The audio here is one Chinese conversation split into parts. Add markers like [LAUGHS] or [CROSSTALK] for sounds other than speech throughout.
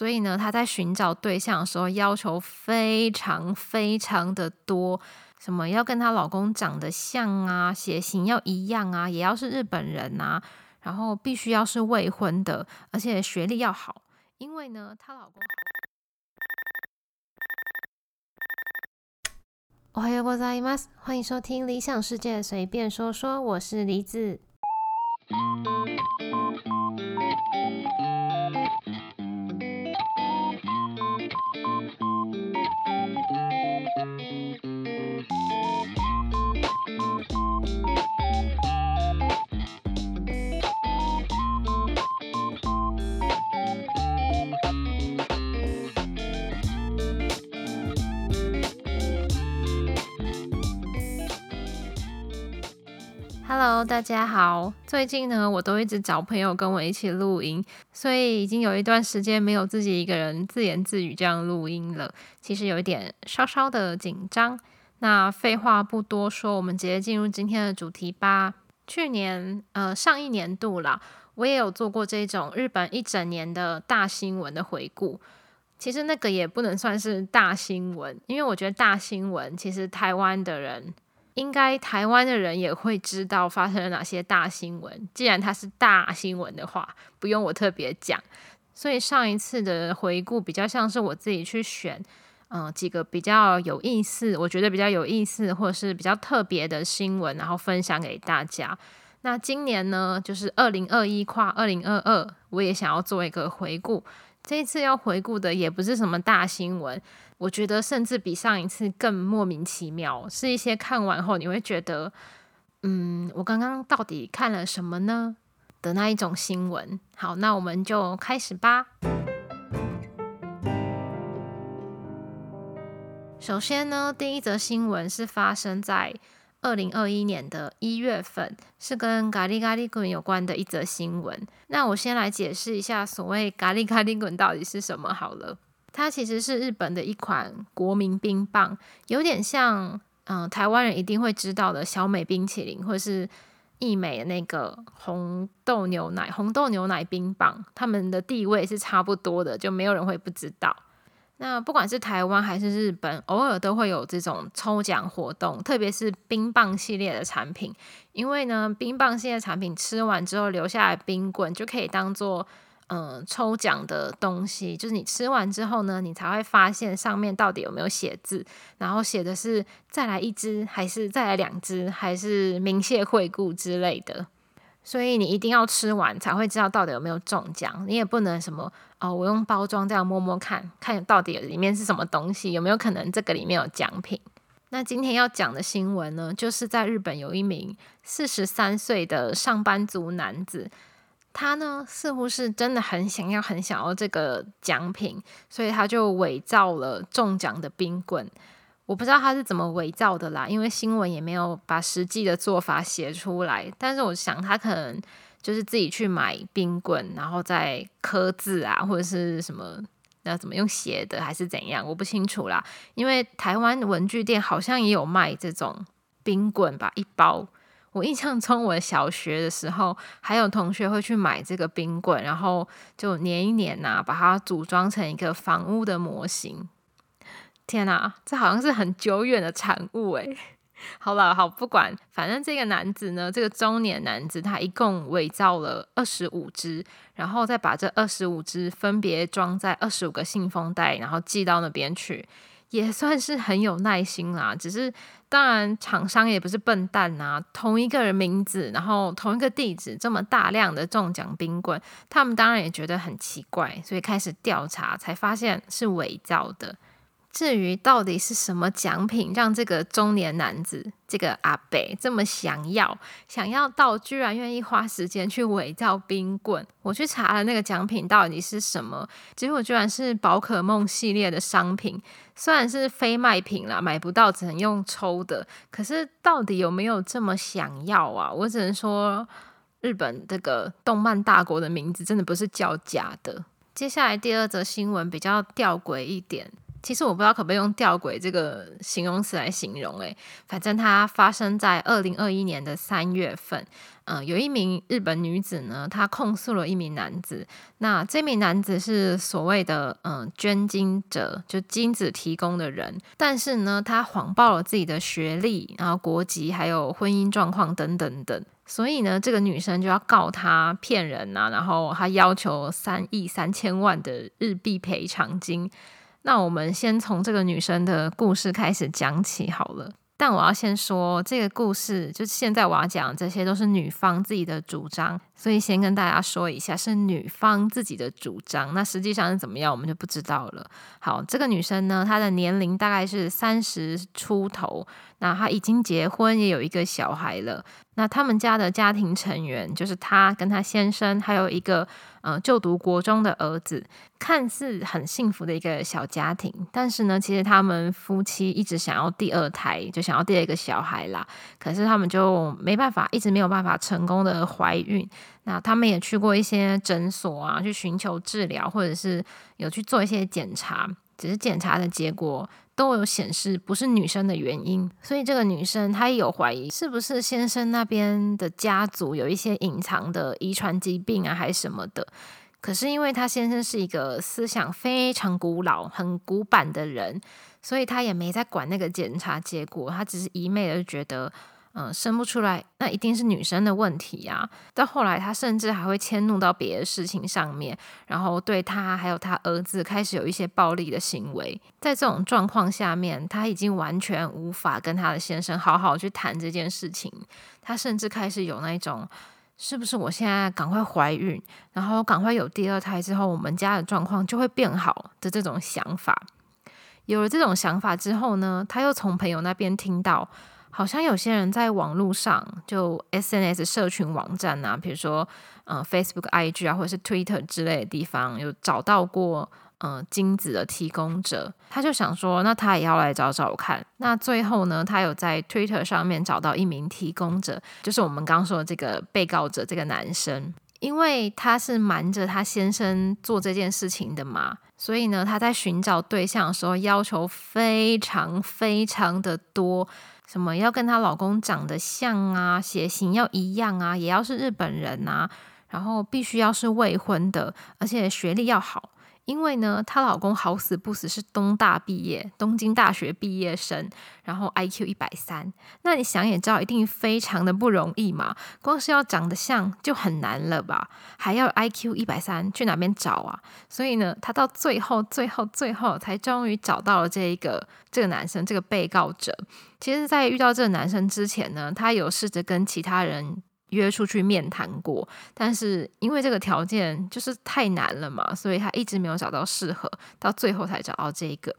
所以呢，他在寻找对象的时候要求非常非常的多，什么要跟她老公长得像啊，血型要一样啊，也要是日本人啊，然后必须要是未婚的，而且学历要好，因为呢，她老公。おはようございます。欢迎收听《理想世界随便说说》，我是梨子。 Hello，大家好。最近呢，我都一直找朋友跟我一起录音，所以已经有一段时间没有自己一个人自言自语这样录音了。其实有一点稍稍的紧张。那废话不多说，我们直接进入今天的主题吧。去年，呃，上一年度啦，我也有做过这种日本一整年的大新闻的回顾。其实那个也不能算是大新闻，因为我觉得大新闻其实台湾的人。应该台湾的人也会知道发生了哪些大新闻。既然它是大新闻的话，不用我特别讲。所以上一次的回顾比较像是我自己去选，嗯，几个比较有意思，我觉得比较有意思或者是比较特别的新闻，然后分享给大家。那今年呢，就是二零二一跨二零二二，我也想要做一个回顾。这一次要回顾的也不是什么大新闻。我觉得甚至比上一次更莫名其妙，是一些看完后你会觉得，嗯，我刚刚到底看了什么呢的那一种新闻。好，那我们就开始吧。首先呢，第一则新闻是发生在二零二一年的一月份，是跟咖喱咖喱滚有关的一则新闻。那我先来解释一下所谓咖喱咖喱滚到底是什么好了。它其实是日本的一款国民冰棒，有点像嗯台湾人一定会知道的小美冰淇淋，或是益美的那个红豆牛奶红豆牛奶冰棒，他们的地位是差不多的，就没有人会不知道。那不管是台湾还是日本，偶尔都会有这种抽奖活动，特别是冰棒系列的产品，因为呢冰棒系列产品吃完之后留下来冰棍就可以当做。嗯，抽奖的东西就是你吃完之后呢，你才会发现上面到底有没有写字，然后写的是再来一支，还是再来两支，还是明谢惠顾之类的。所以你一定要吃完才会知道到底有没有中奖。你也不能什么哦，我用包装这样摸摸看看到底里面是什么东西，有没有可能这个里面有奖品？那今天要讲的新闻呢，就是在日本有一名四十三岁的上班族男子。他呢，似乎是真的很想要、很想要这个奖品，所以他就伪造了中奖的冰棍。我不知道他是怎么伪造的啦，因为新闻也没有把实际的做法写出来。但是我想，他可能就是自己去买冰棍，然后再刻字啊，或者是什么要怎么用写的，还是怎样，我不清楚啦。因为台湾文具店好像也有卖这种冰棍吧，一包。我印象中，我小学的时候，还有同学会去买这个冰棍，然后就粘一粘呐，把它组装成一个房屋的模型。天哪，这好像是很久远的产物诶。好了，好不管，反正这个男子呢，这个中年男子，他一共伪造了二十五只，然后再把这二十五只分别装在二十五个信封袋，然后寄到那边去。也算是很有耐心啦，只是当然厂商也不是笨蛋呐，同一个人名字，然后同一个地址，这么大量的中奖冰棍，他们当然也觉得很奇怪，所以开始调查，才发现是伪造的。至于到底是什么奖品让这个中年男子这个阿北这么想要，想要到居然愿意花时间去伪造冰棍？我去查了那个奖品到底是什么，结果居然是宝可梦系列的商品。虽然是非卖品啦，买不到，只能用抽的。可是到底有没有这么想要啊？我只能说，日本这个动漫大国的名字真的不是叫假的。接下来第二则新闻比较吊诡一点。其实我不知道可不可以用吊诡这个形容词来形容，诶，反正它发生在二零二一年的三月份。嗯，有一名日本女子呢，她控诉了一名男子。那这名男子是所谓的嗯捐精者，就精子提供的人。但是呢，他谎报了自己的学历、然后国籍、还有婚姻状况等等等。所以呢，这个女生就要告他骗人啊，然后他要求三亿三千万的日币赔偿金。那我们先从这个女生的故事开始讲起好了。但我要先说，这个故事就现在我要讲这些都是女方自己的主张，所以先跟大家说一下，是女方自己的主张。那实际上是怎么样，我们就不知道了。好，这个女生呢，她的年龄大概是三十出头，那她已经结婚，也有一个小孩了。那他们家的家庭成员就是她跟她先生，还有一个呃就读国中的儿子，看似很幸福的一个小家庭。但是呢，其实他们夫妻一直想要第二胎，就想要第二个小孩啦。可是他们就没办法，一直没有办法成功的怀孕。那他们也去过一些诊所啊，去寻求治疗，或者是有去做一些检查，只是检查的结果。都有显示不是女生的原因，所以这个女生她也有怀疑是不是先生那边的家族有一些隐藏的遗传疾病啊，还是什么的。可是因为她先生是一个思想非常古老、很古板的人，所以他也没在管那个检查结果，他只是一昧的觉得。嗯，生不出来，那一定是女生的问题呀。到后来，他甚至还会迁怒到别的事情上面，然后对他还有他儿子开始有一些暴力的行为。在这种状况下面，他已经完全无法跟他的先生好好去谈这件事情。他甚至开始有那种，是不是我现在赶快怀孕，然后赶快有第二胎之后，我们家的状况就会变好的这种想法。有了这种想法之后呢，他又从朋友那边听到。好像有些人在网络上，就 S N S 社群网站啊，比如说嗯 Facebook、I G 啊，或者是 Twitter 之类的地方，有找到过嗯精子的提供者，他就想说，那他也要来找找看。那最后呢，他有在 Twitter 上面找到一名提供者，就是我们刚说的这个被告者这个男生，因为他是瞒着他先生做这件事情的嘛，所以呢，他在寻找对象的时候要求非常非常的多。什么要跟她老公长得像啊，血型要一样啊，也要是日本人啊，然后必须要是未婚的，而且学历要好。因为呢，她老公好死不死是东大毕业，东京大学毕业生，然后 I Q 一百三，那你想也知道，一定非常的不容易嘛。光是要长得像就很难了吧，还要 I Q 一百三，去哪边找啊？所以呢，她到最后、最后、最后才终于找到了这一个这个男生，这个被告者。其实，在遇到这个男生之前呢，她有试着跟其他人。约出去面谈过，但是因为这个条件就是太难了嘛，所以他一直没有找到适合，到最后才找到这个。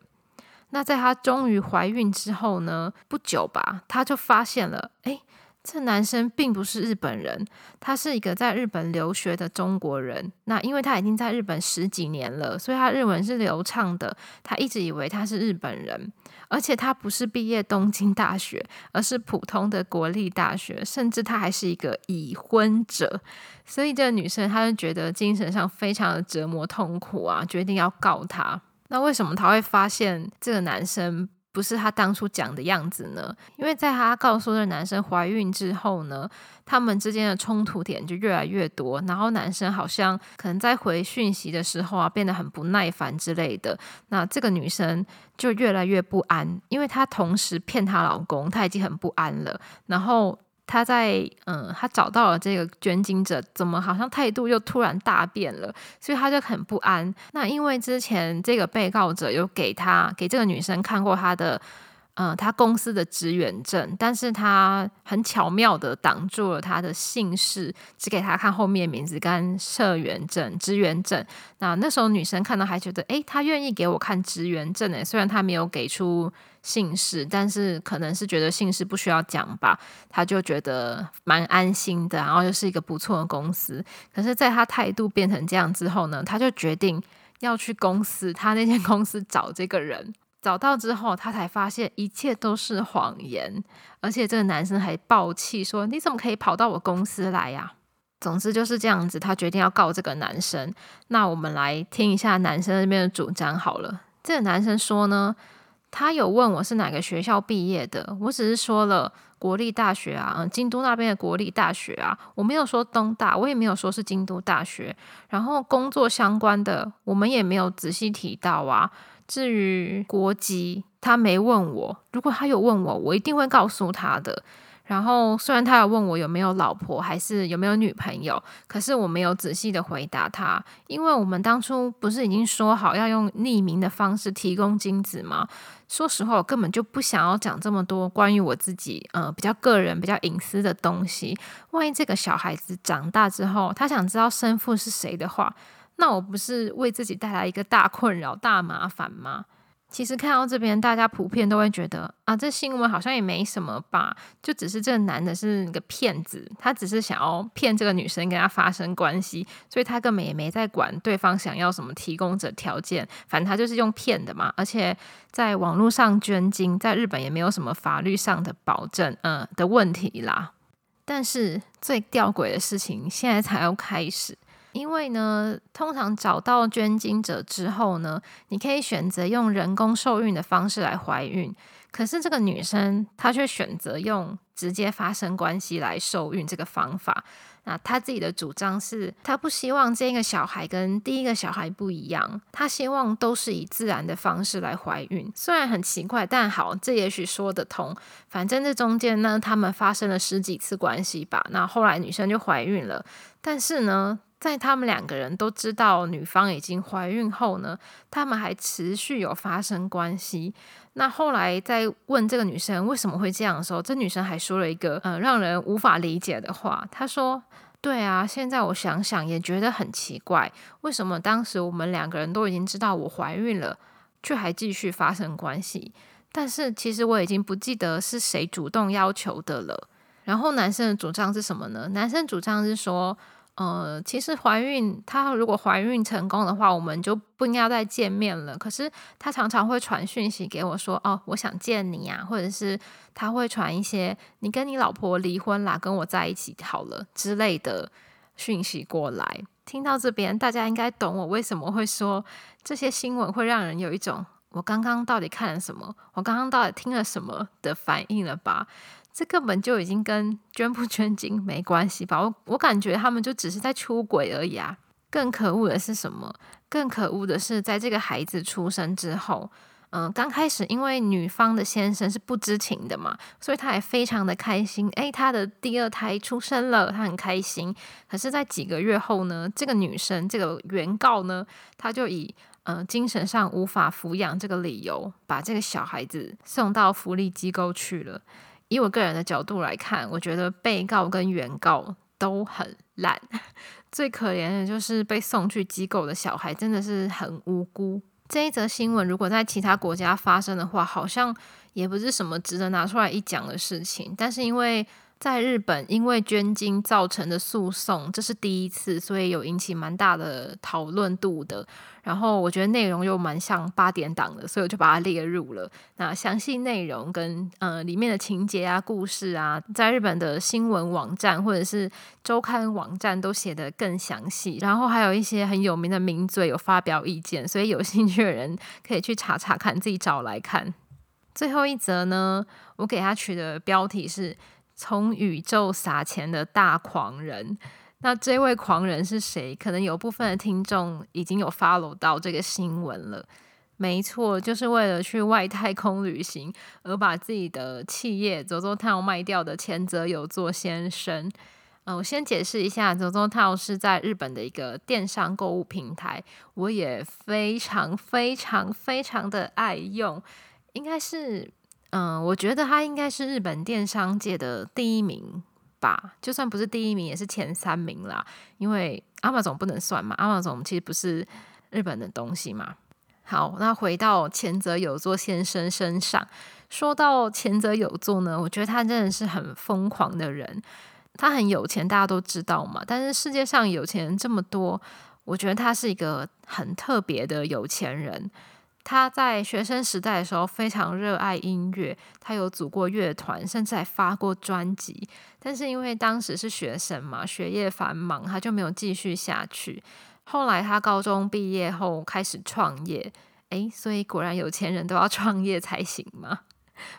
那在她终于怀孕之后呢，不久吧，她就发现了，哎。这男生并不是日本人，他是一个在日本留学的中国人。那因为他已经在日本十几年了，所以他日文是流畅的。他一直以为他是日本人，而且他不是毕业东京大学，而是普通的国立大学，甚至他还是一个已婚者。所以这个女生她就觉得精神上非常的折磨痛苦啊，决定要告他。那为什么他会发现这个男生？不是她当初讲的样子呢，因为在她告诉这男生怀孕之后呢，他们之间的冲突点就越来越多，然后男生好像可能在回讯息的时候啊，变得很不耐烦之类的，那这个女生就越来越不安，因为她同时骗她老公，她已经很不安了，然后。他在嗯，他找到了这个捐精者，怎么好像态度又突然大变了？所以他就很不安。那因为之前这个被告者有给他给这个女生看过他的。嗯，他公司的职员证，但是他很巧妙的挡住了他的姓氏，只给他看后面名字跟社员证、职员证。那那时候女生看到还觉得，诶，他愿意给我看职员证诶，虽然他没有给出姓氏，但是可能是觉得姓氏不需要讲吧，他就觉得蛮安心的，然后又是一个不错的公司。可是，在他态度变成这样之后呢，他就决定要去公司，他那间公司找这个人。找到之后，他才发现一切都是谎言，而且这个男生还爆气说：“你怎么可以跑到我公司来呀？”总之就是这样子，他决定要告这个男生。那我们来听一下男生那边的主张好了。这个男生说呢，他有问我是哪个学校毕业的，我只是说了国立大学啊，嗯，京都那边的国立大学啊，我没有说东大，我也没有说是京都大学。然后工作相关的，我们也没有仔细提到啊。至于国籍，他没问我，如果他有问我，我一定会告诉他的。然后，虽然他有问我有没有老婆，还是有没有女朋友，可是我没有仔细的回答他，因为我们当初不是已经说好要用匿名的方式提供精子吗？说实话，我根本就不想要讲这么多关于我自己呃比较个人、比较隐私的东西。万一这个小孩子长大之后，他想知道生父是谁的话，那我不是为自己带来一个大困扰、大麻烦吗？其实看到这边，大家普遍都会觉得啊，这新闻好像也没什么吧，就只是这个男的是个骗子，他只是想要骗这个女生跟他发生关系，所以他根本也没在管对方想要什么提供者条件，反正他就是用骗的嘛。而且在网络上捐精，在日本也没有什么法律上的保证，嗯的问题啦。但是最吊诡的事情现在才要开始。因为呢，通常找到捐精者之后呢，你可以选择用人工受孕的方式来怀孕。可是这个女生她却选择用直接发生关系来受孕这个方法。那她自己的主张是，她不希望这个小孩跟第一个小孩不一样，她希望都是以自然的方式来怀孕。虽然很奇怪，但好，这也许说得通。反正这中间呢，他们发生了十几次关系吧。那后来女生就怀孕了，但是呢。在他们两个人都知道女方已经怀孕后呢，他们还持续有发生关系。那后来在问这个女生为什么会这样的时候，这女生还说了一个呃让人无法理解的话。她说：“对啊，现在我想想也觉得很奇怪，为什么当时我们两个人都已经知道我怀孕了，却还继续发生关系？但是其实我已经不记得是谁主动要求的了。然后男生的主张是什么呢？男生主张是说。”呃，其实怀孕，她如果怀孕成功的话，我们就不应该再见面了。可是她常常会传讯息给我，说：“哦，我想见你呀。”或者是他会传一些“你跟你老婆离婚啦，跟我在一起好了”之类的讯息过来。听到这边，大家应该懂我为什么会说这些新闻会让人有一种“我刚刚到底看了什么？我刚刚到底听了什么”的反应了吧？这根本就已经跟捐不捐精没关系吧？我我感觉他们就只是在出轨而已啊！更可恶的是什么？更可恶的是，在这个孩子出生之后，嗯，刚开始因为女方的先生是不知情的嘛，所以他也非常的开心。诶，他的第二胎出生了，他很开心。可是，在几个月后呢，这个女生这个原告呢，他就以嗯精神上无法抚养这个理由，把这个小孩子送到福利机构去了。以我个人的角度来看，我觉得被告跟原告都很烂。[LAUGHS] 最可怜的就是被送去机构的小孩，真的是很无辜。这一则新闻如果在其他国家发生的话，好像也不是什么值得拿出来一讲的事情。但是因为在日本，因为捐精造成的诉讼，这是第一次，所以有引起蛮大的讨论度的。然后我觉得内容又蛮像八点档的，所以我就把它列入了。那详细内容跟呃里面的情节啊、故事啊，在日本的新闻网站或者是周刊网站都写得更详细。然后还有一些很有名的名嘴有发表意见，所以有兴趣的人可以去查查看，自己找来看。最后一则呢，我给他取的标题是。从宇宙撒钱的大狂人，那这位狂人是谁？可能有部分的听众已经有 follow 到这个新闻了。没错，就是为了去外太空旅行而把自己的企业走走套卖掉的前泽有作先生。嗯，我先解释一下，走走套是在日本的一个电商购物平台，我也非常非常非常的爱用，应该是。嗯，我觉得他应该是日本电商界的第一名吧，就算不是第一名，也是前三名啦。因为阿玛总不能算嘛，阿玛总其实不是日本的东西嘛。好，那回到前泽有作先生身上，说到前泽有作呢，我觉得他真的是很疯狂的人。他很有钱，大家都知道嘛。但是世界上有钱人这么多，我觉得他是一个很特别的有钱人。他在学生时代的时候非常热爱音乐，他有组过乐团，甚至还发过专辑。但是因为当时是学生嘛，学业繁忙，他就没有继续下去。后来他高中毕业后开始创业，诶，所以果然有钱人都要创业才行嘛？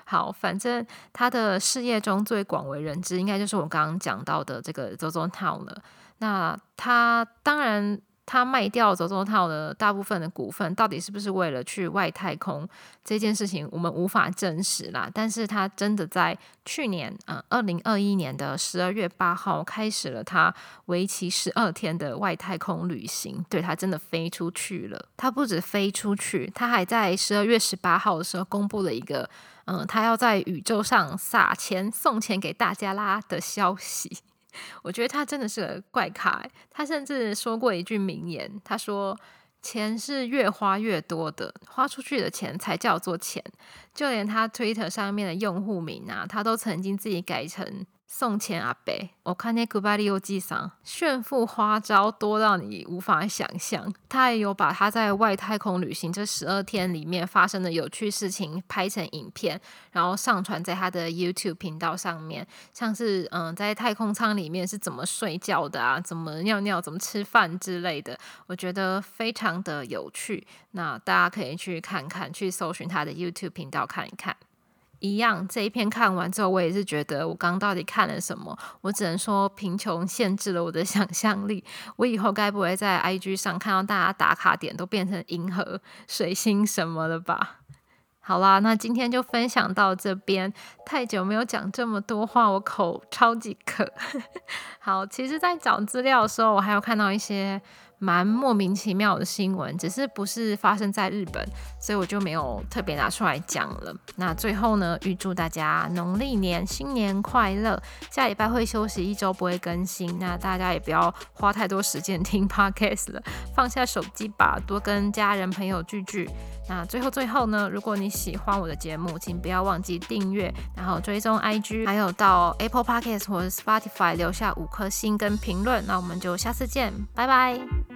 好，反正他的事业中最广为人知，应该就是我刚刚讲到的这个 ZOZO Town 了。那他当然。他卖掉走走套的大部分的股份，到底是不是为了去外太空这件事情，我们无法证实啦。但是他真的在去年，呃，二零二一年的十二月八号，开始了他为期十二天的外太空旅行。对他真的飞出去了。他不止飞出去，他还在十二月十八号的时候公布了一个，嗯，他要在宇宙上撒钱送钱给大家啦的消息。我觉得他真的是个怪咖，他甚至说过一句名言，他说：“钱是越花越多的，花出去的钱才叫做钱。”就连他 Twitter 上面的用户名啊，他都曾经自己改成。送钱阿伯，我看那古巴利欧机上炫富花招多到你无法想象。他也有把他在外太空旅行这十二天里面发生的有趣事情拍成影片，然后上传在他的 YouTube 频道上面。像是嗯，在太空舱里面是怎么睡觉的啊，怎么尿尿，怎么吃饭之类的，我觉得非常的有趣。那大家可以去看看，去搜寻他的 YouTube 频道看一看。一样，这一篇看完之后，我也是觉得我刚到底看了什么？我只能说，贫穷限制了我的想象力。我以后该不会在 IG 上看到大家打卡点都变成银河、水星什么的吧？好啦，那今天就分享到这边。太久没有讲这么多话，我口超级渴。[LAUGHS] 好，其实，在找资料的时候，我还有看到一些。蛮莫名其妙的新闻，只是不是发生在日本，所以我就没有特别拿出来讲了。那最后呢，预祝大家农历年新年快乐！下礼拜会休息一周，不会更新。那大家也不要花太多时间听 [LAUGHS] podcast 了，放下手机吧，多跟家人朋友聚聚。那最后最后呢，如果你喜欢我的节目，请不要忘记订阅，然后追踪 IG，还有到 Apple Podcast 或者 Spotify 留下五颗星跟评论。那我们就下次见，拜拜。